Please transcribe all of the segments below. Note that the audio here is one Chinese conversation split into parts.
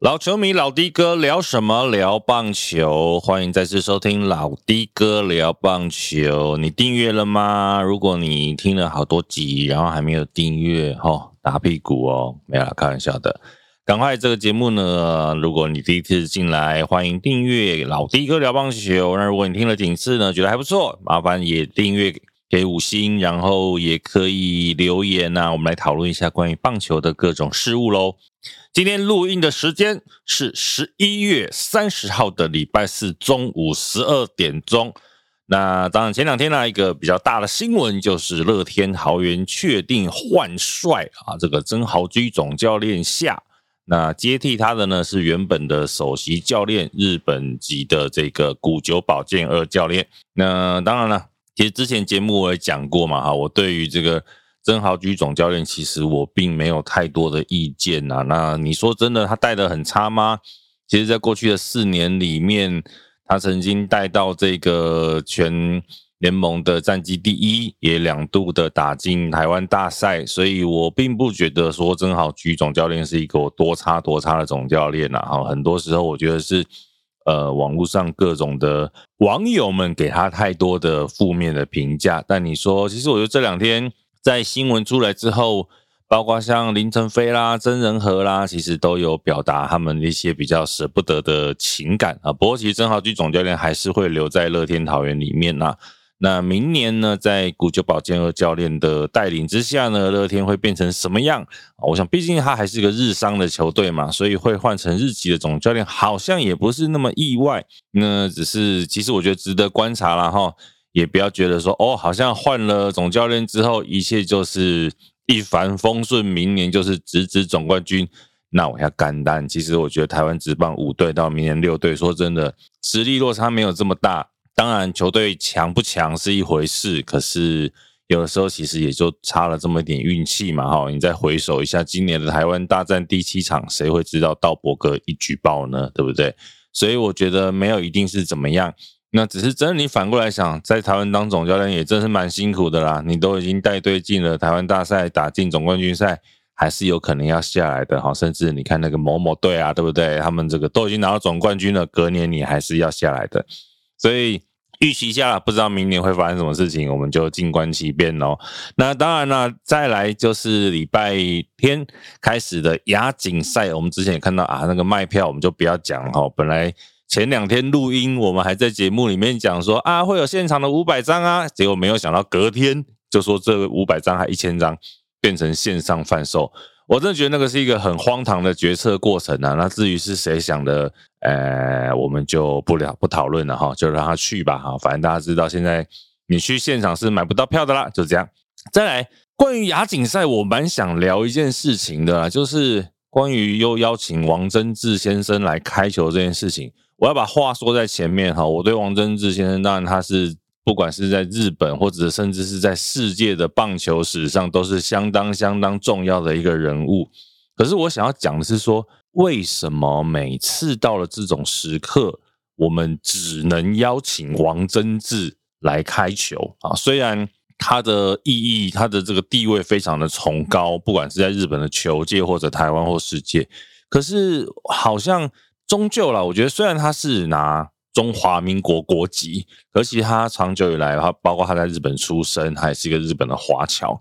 老球迷老的哥聊什么？聊棒球，欢迎再次收听老的哥聊棒球。你订阅了吗？如果你听了好多集，然后还没有订阅，吼打屁股哦，没有啦，开玩笑的。赶快这个节目呢，如果你第一次进来，欢迎订阅老的哥聊棒球。那如果你听了几次呢，觉得还不错，麻烦也订阅给五星，然后也可以留言呐，我们来讨论一下关于棒球的各种事物喽。今天录音的时间是十一月三十号的礼拜四中午十二点钟。那当然，前两天呢，一个比较大的新闻就是乐天桃园确定换帅啊，这个曾豪居总教练下，那接替他的呢是原本的首席教练日本籍的这个古久保健二教练。那当然了，其实之前节目我也讲过嘛，哈，我对于这个。曾豪居总教练，其实我并没有太多的意见呐。那你说真的，他带的很差吗？其实，在过去的四年里面，他曾经带到这个全联盟的战绩第一，也两度的打进台湾大赛。所以我并不觉得说曾豪居总教练是一个多差多差的总教练呐。哈，很多时候我觉得是，呃，网络上各种的网友们给他太多的负面的评价。但你说，其实我觉得这两天。在新闻出来之后，包括像林晨飞啦、曾仁和啦，其实都有表达他们一些比较舍不得的情感啊。不过，其实曾豪居总教练还是会留在乐天桃园里面呐。那明年呢，在古久保健二教练的带领之下呢，乐天会变成什么样？我想，毕竟他还是个日商的球队嘛，所以会换成日籍的总教练，好像也不是那么意外。那只是，其实我觉得值得观察了哈。也不要觉得说哦，好像换了总教练之后，一切就是一帆风顺，明年就是直指总冠军。那我要干单。其实我觉得台湾职棒五队到明年六队，说真的，实力落差没有这么大。当然，球队强不强是一回事，可是有的时候其实也就差了这么一点运气嘛。哈，你再回首一下今年的台湾大战第七场，谁会知道道伯格一举报呢？对不对？所以我觉得没有一定是怎么样。那只是真的，你反过来想，在台湾当总教练也真是蛮辛苦的啦。你都已经带队进了台湾大赛，打进总冠军赛，还是有可能要下来的哈。甚至你看那个某某队啊，对不对？他们这个都已经拿到总冠军了，隔年你还是要下来的。所以预期一下，不知道明年会发生什么事情，我们就静观其变喽。那当然了，再来就是礼拜天开始的亚锦赛，我们之前也看到啊，那个卖票我们就不要讲哈，本来。前两天录音，我们还在节目里面讲说啊，会有现场的五百张啊，结果没有想到隔天就说这五百张还一千张变成线上贩售，我真的觉得那个是一个很荒唐的决策过程啊。那至于是谁想的，呃，我们就不了不讨论了哈，就让他去吧哈。反正大家知道现在你去现场是买不到票的啦，就这样。再来，关于亚锦赛，我蛮想聊一件事情的，就是关于又邀请王贞治先生来开球这件事情。我要把话说在前面哈，我对王贞治先生，当然他是不管是在日本或者甚至是在世界的棒球史上，都是相当相当重要的一个人物。可是我想要讲的是说，为什么每次到了这种时刻，我们只能邀请王贞治来开球啊？虽然他的意义、他的这个地位非常的崇高，不管是在日本的球界或者台湾或世界，可是好像。终究了，我觉得虽然他是拿中华民国国籍，而且他长久以来，他包括他在日本出生，他也是一个日本的华侨。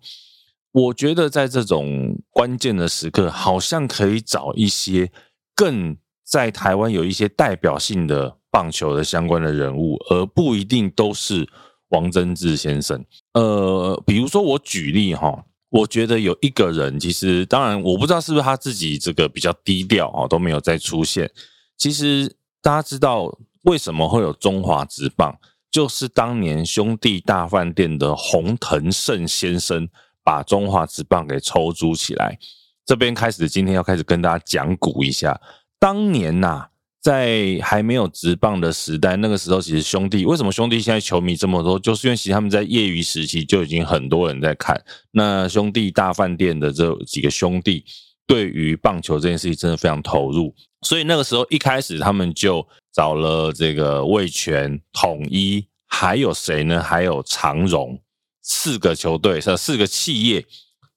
我觉得在这种关键的时刻，好像可以找一些更在台湾有一些代表性的棒球的相关的人物，而不一定都是王贞治先生。呃，比如说我举例哈。我觉得有一个人，其实当然我不知道是不是他自己这个比较低调啊，都没有再出现。其实大家知道为什么会有中华职棒，就是当年兄弟大饭店的洪腾胜先生把中华职棒给抽租起来。这边开始，今天要开始跟大家讲古一下。当年呐，在还没有职棒的时代，那个时候其实兄弟为什么兄弟现在球迷这么多，就是因为其实他们在业余时期就已经很多人在看。那兄弟大饭店的这几个兄弟。对于棒球这件事情，真的非常投入，所以那个时候一开始他们就找了这个味全、统一，还有谁呢？还有长荣四个球队，是四个企业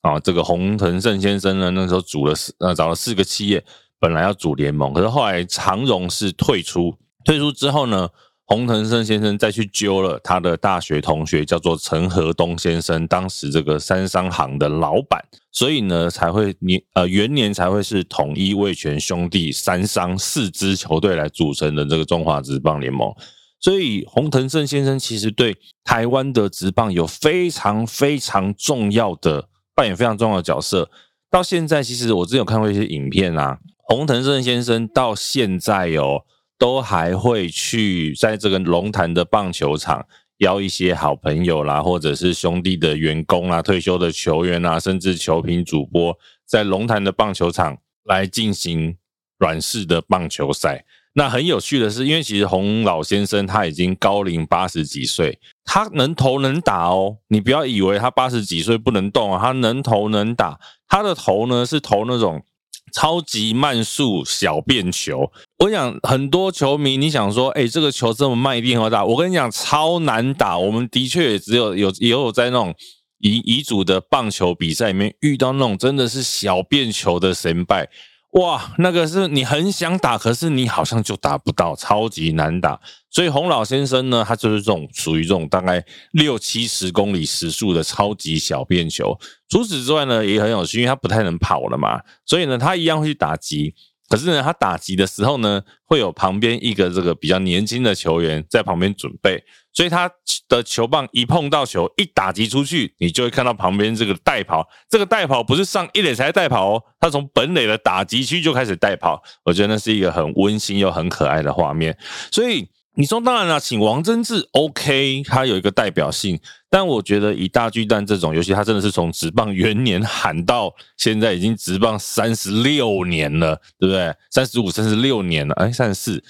啊。这个洪腾胜先生呢，那时候组了四呃找了四个企业，本来要组联盟，可是后来长荣是退出，退出之后呢，洪腾胜先生再去揪了他的大学同学，叫做陈和东先生，当时这个三商行的老板，所以呢才会年呃元年才会是统一味全兄弟三商四支球队来组成的这个中华职棒联盟。所以洪腾胜先生其实对台湾的职棒有非常非常重要的扮演非常重要的角色。到现在，其实我之前有看过一些影片啊。洪腾胜先生到现在哦，都还会去在这个龙潭的棒球场邀一些好朋友啦，或者是兄弟的员工啊、退休的球员啊，甚至球评主播，在龙潭的棒球场来进行软式的棒球赛。那很有趣的是，因为其实洪老先生他已经高龄八十几岁，他能投能打哦。你不要以为他八十几岁不能动啊，他能投能打，他的投呢是投那种。超级慢速小便球，我想很多球迷，你想说，哎，这个球这么慢，一定很打。我跟你讲，超难打。我们的确也只有有也有在那种遗遗嘱的棒球比赛里面遇到那种真的是小便球的神败。哇，那个是你很想打，可是你好像就打不到，超级难打。所以洪老先生呢，他就是这种属于这种大概六七十公里时速的超级小便球。除此之外呢，也很有趣，因为他不太能跑了嘛，所以呢，他一样会去打击。可是呢，他打击的时候呢，会有旁边一个这个比较年轻的球员在旁边准备，所以他的球棒一碰到球，一打击出去，你就会看到旁边这个带跑。这个带跑不是上一垒才带跑哦，他从本垒的打击区就开始带跑。我觉得那是一个很温馨又很可爱的画面，所以。你说当然了，请王贞治 OK，他有一个代表性，但我觉得以大巨蛋这种，尤其他真的是从职棒元年喊到现在，已经职棒三十六年了，对不对？三十五、三十六年了，哎，三十四，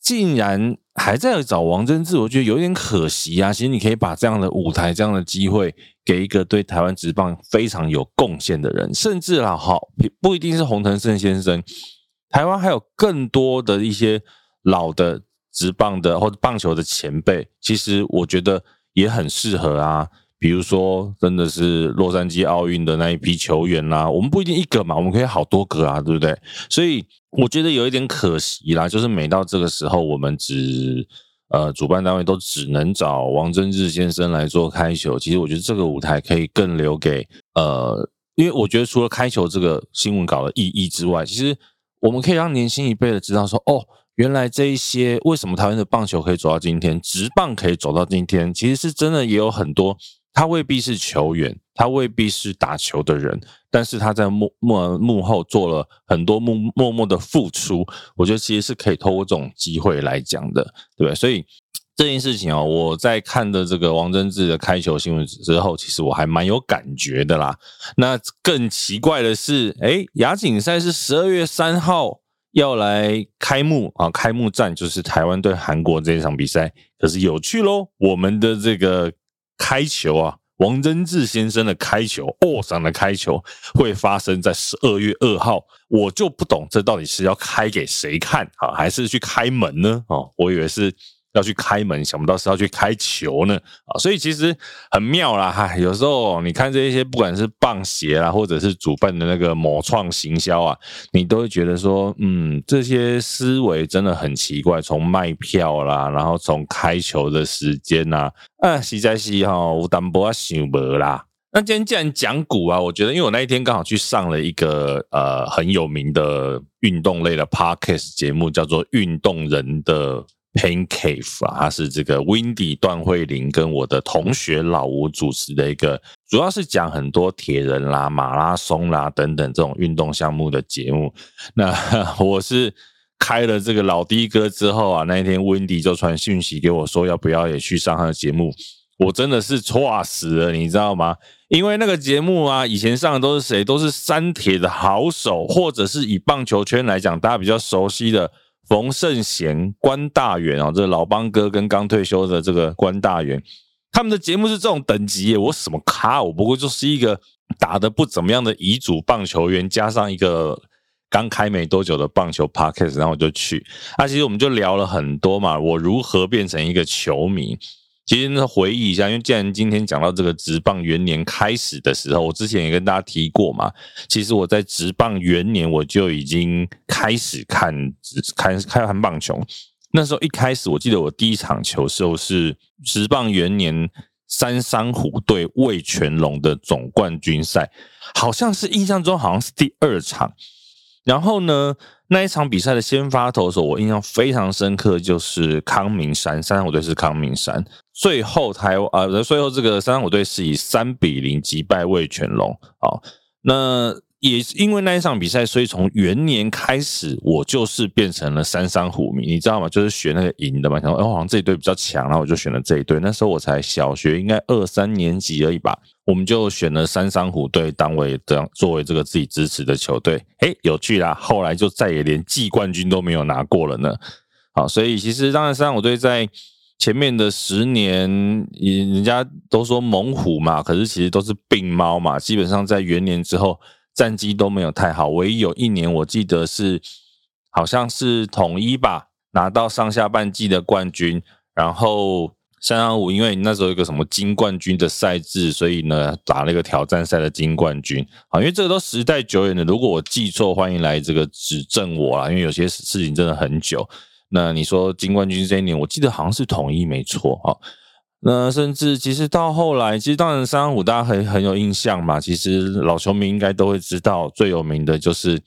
竟然还在找王贞治，我觉得有点可惜啊。其实你可以把这样的舞台、这样的机会给一个对台湾职棒非常有贡献的人，甚至啦，好不一定是洪腾胜先生，台湾还有更多的一些老的。直棒的或者棒球的前辈，其实我觉得也很适合啊。比如说，真的是洛杉矶奥运的那一批球员啦，我们不一定一个嘛，我们可以好多个啊，对不对？所以我觉得有一点可惜啦，就是每到这个时候，我们只呃主办单位都只能找王贞治先生来做开球。其实我觉得这个舞台可以更留给呃，因为我觉得除了开球这个新闻稿的意义之外，其实我们可以让年轻一辈的知道说，哦。原来这一些为什么台湾的棒球可以走到今天，直棒可以走到今天，其实是真的也有很多，他未必是球员，他未必是打球的人，但是他在幕幕幕后做了很多默默默的付出，我觉得其实是可以透过这种机会来讲的，对不对？所以这件事情啊，我在看的这个王贞治的开球新闻之后，其实我还蛮有感觉的啦。那更奇怪的是，哎，亚锦赛是十二月三号。要来开幕啊！开幕战就是台湾对韩国这一场比赛，可是有趣喽！我们的这个开球啊，王贞治先生的开球，哦，上的开球会发生在十二月二号，我就不懂这到底是要开给谁看啊，还是去开门呢？哦，我以为是。要去开门，想不到是要去开球呢啊！所以其实很妙啦哈。有时候你看这些，不管是棒鞋啦，或者是主办的那个某创行销啊，你都会觉得说，嗯，这些思维真的很奇怪。从卖票啦，然后从开球的时间呐，啊，实在是哈，无淡薄想无啦。那今天既然讲股啊，我觉得，因为我那一天刚好去上了一个呃很有名的运动类的 podcast 节目，叫做《运动人的》。Pain Cave 啊，它是这个 Windy 段慧玲跟我的同学老吴主持的一个，主要是讲很多铁人啦、马拉松啦等等这种运动项目的节目。那 我是开了这个老的哥之后啊，那一天 Windy 就传讯息给我说，要不要也去上他的节目？我真的是错死了，你知道吗？因为那个节目啊，以前上的都是谁？都是三铁的好手，或者是以棒球圈来讲，大家比较熟悉的。冯圣贤、关大元啊，这老帮哥跟刚退休的这个关大元，他们的节目是这种等级耶，我什么咖？我不过就是一个打的不怎么样的遗嘱棒球员，加上一个刚开没多久的棒球 podcast，然后我就去。那其实我们就聊了很多嘛，我如何变成一个球迷。其实，回忆一下，因为既然今天讲到这个职棒元年开始的时候，我之前也跟大家提过嘛。其实我在职棒元年我就已经开始看看看棒球。那时候一开始，我记得我第一场球时候是职棒元年三山虎对魏全龙的总冠军赛，好像是印象中好像是第二场。然后呢，那一场比赛的先发投手，我印象非常深刻，就是康明山，三十五队是康明山。最后台湾啊，最后这个三十五队是以三比零击败魏全龙。好，那。也是因为那一场比赛，所以从元年开始，我就是变成了三山虎迷，你知道吗？就是选那个赢的嘛。想说，哎，好像这一队比较强，然后我就选了这一队。那时候我才小学，应该二三年级而已吧。我们就选了三山虎队当为这样作为这个自己支持的球队。哎，有趣啦！后来就再也连季冠军都没有拿过了呢。好，所以其实当然三山虎队在前面的十年，人家都说猛虎嘛，可是其实都是病猫嘛。基本上在元年之后。战绩都没有太好，唯一有一年我记得是好像是统一吧，拿到上下半季的冠军。然后三二五，因为那时候有个什么金冠军的赛制，所以呢打了一个挑战赛的金冠军。啊，因为这个都时代久远的，如果我记错，欢迎来这个指正我啊，因为有些事情真的很久。那你说金冠军这一年，我记得好像是统一没错啊。那甚至其实到后来，其实当然三三五大家很很有印象嘛。其实老球迷应该都会知道，最有名的就是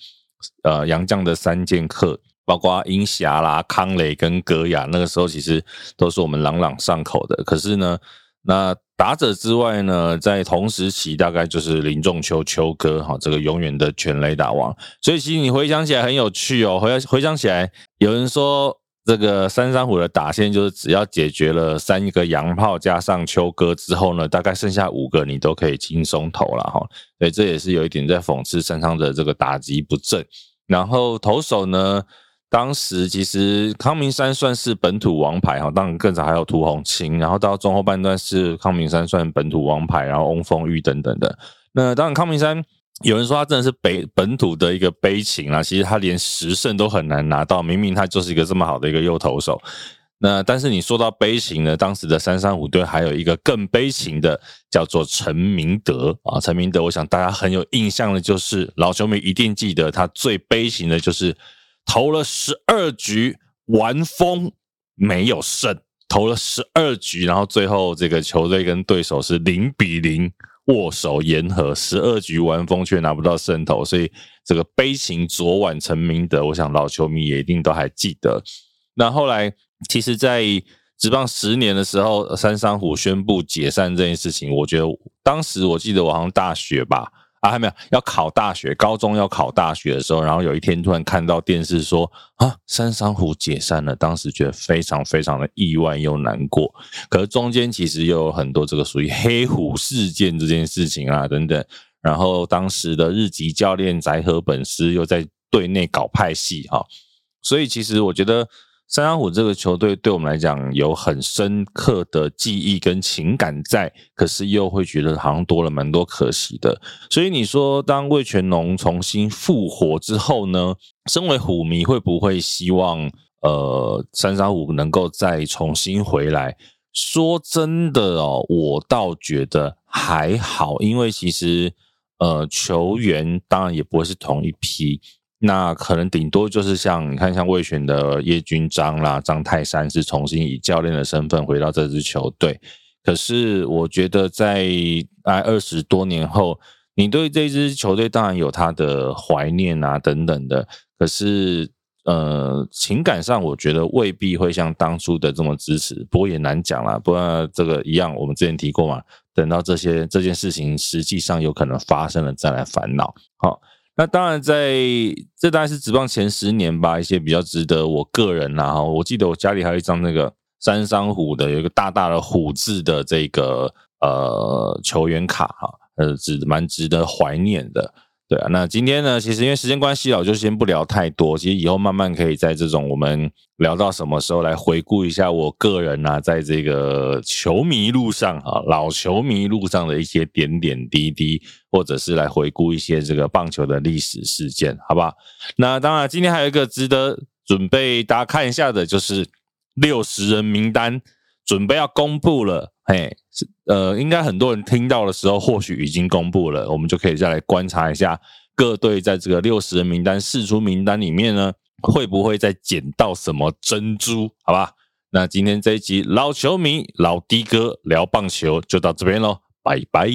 呃杨绛的三剑客，包括英霞啦、康磊跟戈雅，那个时候其实都是我们朗朗上口的。可是呢，那打者之外呢，在同时期大概就是林仲秋秋哥哈，这个永远的全垒打王。所以其实你回想起来很有趣哦，回回想起来，有人说。这个三山虎的打线就是只要解决了三个洋炮加上秋哥之后呢，大概剩下五个你都可以轻松投了哈。所以这也是有一点在讽刺三山的这个打击不正。然后投手呢，当时其实康明山算是本土王牌哈，当然更早还有涂红青。然后到中后半段是康明山算本土王牌，然后翁风玉等等的。那当然康明山。有人说他真的是北本土的一个悲情啊，其实他连十胜都很难拿到，明明他就是一个这么好的一个右投手。那但是你说到悲情呢，当时的三三五队还有一个更悲情的，叫做陈明德啊。陈明德，我想大家很有印象的，就是老球迷一定记得他最悲情的就是投了十二局完封没有胜，投了十二局，然后最后这个球队跟对手是零比零。握手言和，十二局完封却拿不到胜投，所以这个悲情昨晚成名的，我想老球迷也一定都还记得。那后来，其实，在职棒十年的时候，三山虎宣布解散这件事情，我觉得当时我记得我好像大学吧。啊，还没有要考大学，高中要考大学的时候，然后有一天突然看到电视说啊，三山虎解散了，当时觉得非常非常的意外又难过。可是中间其实又有很多这个属于黑虎事件这件事情啊等等，然后当时的日籍教练宅和本师又在队内搞派系哈，所以其实我觉得。三山虎这个球队对我们来讲有很深刻的记忆跟情感在，可是又会觉得好像多了蛮多可惜的。所以你说，当魏全龙重新复活之后呢？身为虎迷，会不会希望呃三山虎能够再重新回来？说真的哦，我倒觉得还好，因为其实呃球员当然也不会是同一批。那可能顶多就是像你看，像魏选的叶军章啦、张泰山是重新以教练的身份回到这支球队。可是我觉得在哎二十多年后，你对这支球队当然有他的怀念啊等等的。可是呃情感上，我觉得未必会像当初的这么支持。不过也难讲啦，不过这个一样，我们之前提过嘛，等到这些这件事情实际上有可能发生了再来烦恼。好。那当然，在这大概是职棒前十年吧，一些比较值得我个人呐哈，我记得我家里还有一张那个三山虎的，有一个大大的虎字的这个呃球员卡哈，呃，值蛮值得怀念的。对啊，那今天呢，其实因为时间关系啊，我就先不聊太多。其实以后慢慢可以在这种我们聊到什么时候来回顾一下我个人啊，在这个球迷路上啊，老球迷路上的一些点点滴滴，或者是来回顾一些这个棒球的历史事件，好不好？那当然，今天还有一个值得准备大家看一下的，就是六十人名单准备要公布了，嘿，呃，应该很多人听到的时候，或许已经公布了，我们就可以再来观察一下各队在这个六十人名单试出名单里面呢，会不会再捡到什么珍珠？好吧，那今天这一集老球迷老的哥聊棒球就到这边喽，拜拜。